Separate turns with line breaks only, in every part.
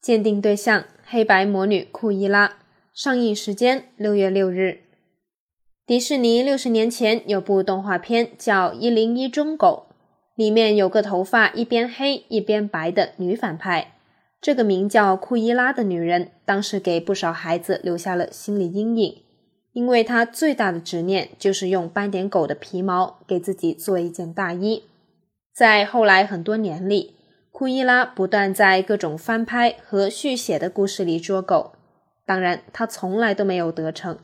鉴定对象：黑白魔女库伊拉。上映时间：六月六日。迪士尼六十年前有部动画片叫《一零一忠狗》，里面有个头发一边黑一边白的女反派。这个名叫库伊拉的女人，当时给不少孩子留下了心理阴影，因为她最大的执念就是用斑点狗的皮毛给自己做一件大衣。在后来很多年里，库伊拉不断在各种翻拍和续写的故事里捉狗，当然，她从来都没有得逞。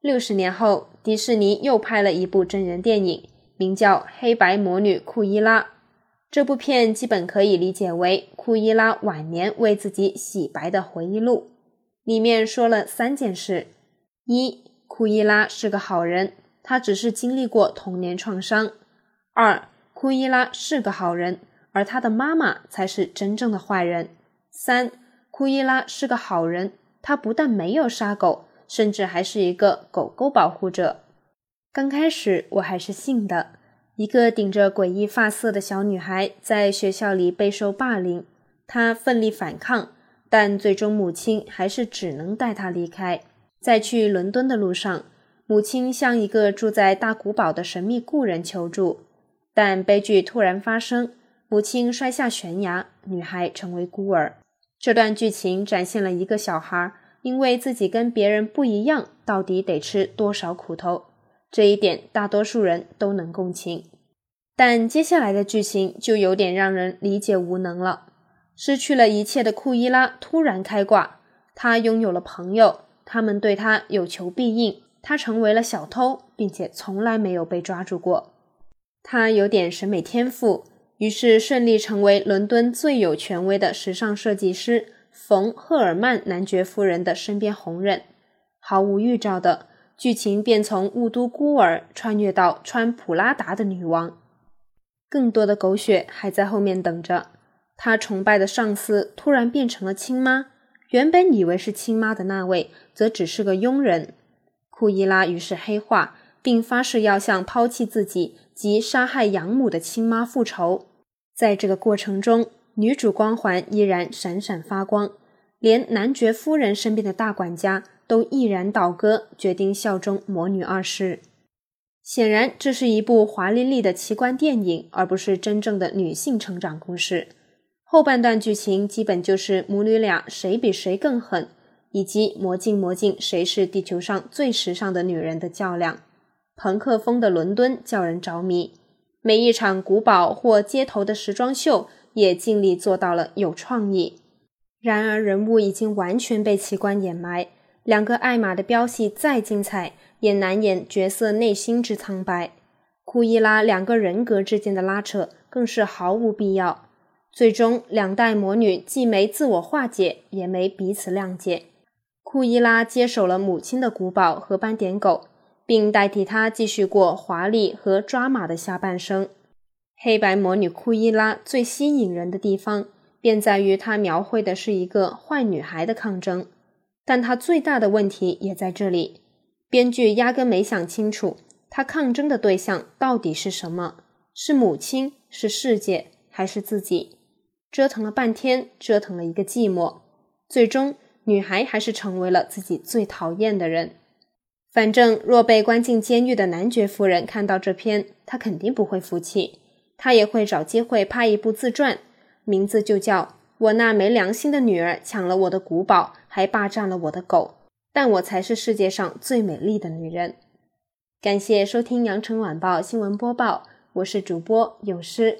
六十年后，迪士尼又拍了一部真人电影，名叫《黑白魔女库伊拉》。这部片基本可以理解为库伊拉晚年为自己洗白的回忆录。里面说了三件事：一、库伊拉是个好人，他只是经历过童年创伤；二、库伊拉是个好人，而他的妈妈才是真正的坏人；三、库伊拉是个好人，他不但没有杀狗。甚至还是一个狗狗保护者。刚开始我还是信的。一个顶着诡异发色的小女孩在学校里备受霸凌，她奋力反抗，但最终母亲还是只能带她离开。在去伦敦的路上，母亲向一个住在大古堡的神秘故人求助，但悲剧突然发生，母亲摔下悬崖，女孩成为孤儿。这段剧情展现了一个小孩。因为自己跟别人不一样，到底得吃多少苦头？这一点大多数人都能共情。但接下来的剧情就有点让人理解无能了。失去了一切的库伊拉突然开挂，他拥有了朋友，他们对他有求必应。他成为了小偷，并且从来没有被抓住过。他有点审美天赋，于是顺利成为伦敦最有权威的时尚设计师。冯·赫尔曼男爵夫人的身边红人，毫无预兆的剧情便从雾都孤儿穿越到穿普拉达的女王，更多的狗血还在后面等着。他崇拜的上司突然变成了亲妈，原本以为是亲妈的那位则只是个佣人。库伊拉于是黑化，并发誓要向抛弃自己及杀害养母的亲妈复仇。在这个过程中，女主光环依然闪闪发光，连男爵夫人身边的大管家都毅然倒戈，决定效忠魔女二世。显然，这是一部华丽丽的奇观电影，而不是真正的女性成长故事。后半段剧情基本就是母女俩谁比谁更狠，以及魔镜魔镜谁是地球上最时尚的女人的较量。朋克风的伦敦叫人着迷，每一场古堡或街头的时装秀。也尽力做到了有创意，然而人物已经完全被奇观掩埋。两个爱玛的飙戏再精彩，也难掩角色内心之苍白。库伊拉两个人格之间的拉扯更是毫无必要。最终，两代魔女既没自我化解，也没彼此谅解。库伊拉接手了母亲的古堡和斑点狗，并代替她继续过华丽和抓马的下半生。黑白魔女库伊拉最吸引人的地方，便在于她描绘的是一个坏女孩的抗争，但她最大的问题也在这里：编剧压根没想清楚，她抗争的对象到底是什么？是母亲？是世界？还是自己？折腾了半天，折腾了一个寂寞，最终女孩还是成为了自己最讨厌的人。反正若被关进监狱的男爵夫人看到这篇，她肯定不会服气。他也会找机会拍一部自传，名字就叫《我那没良心的女儿抢了我的古堡，还霸占了我的狗，但我才是世界上最美丽的女人》。感谢收听羊城晚报新闻播报，我是主播有诗。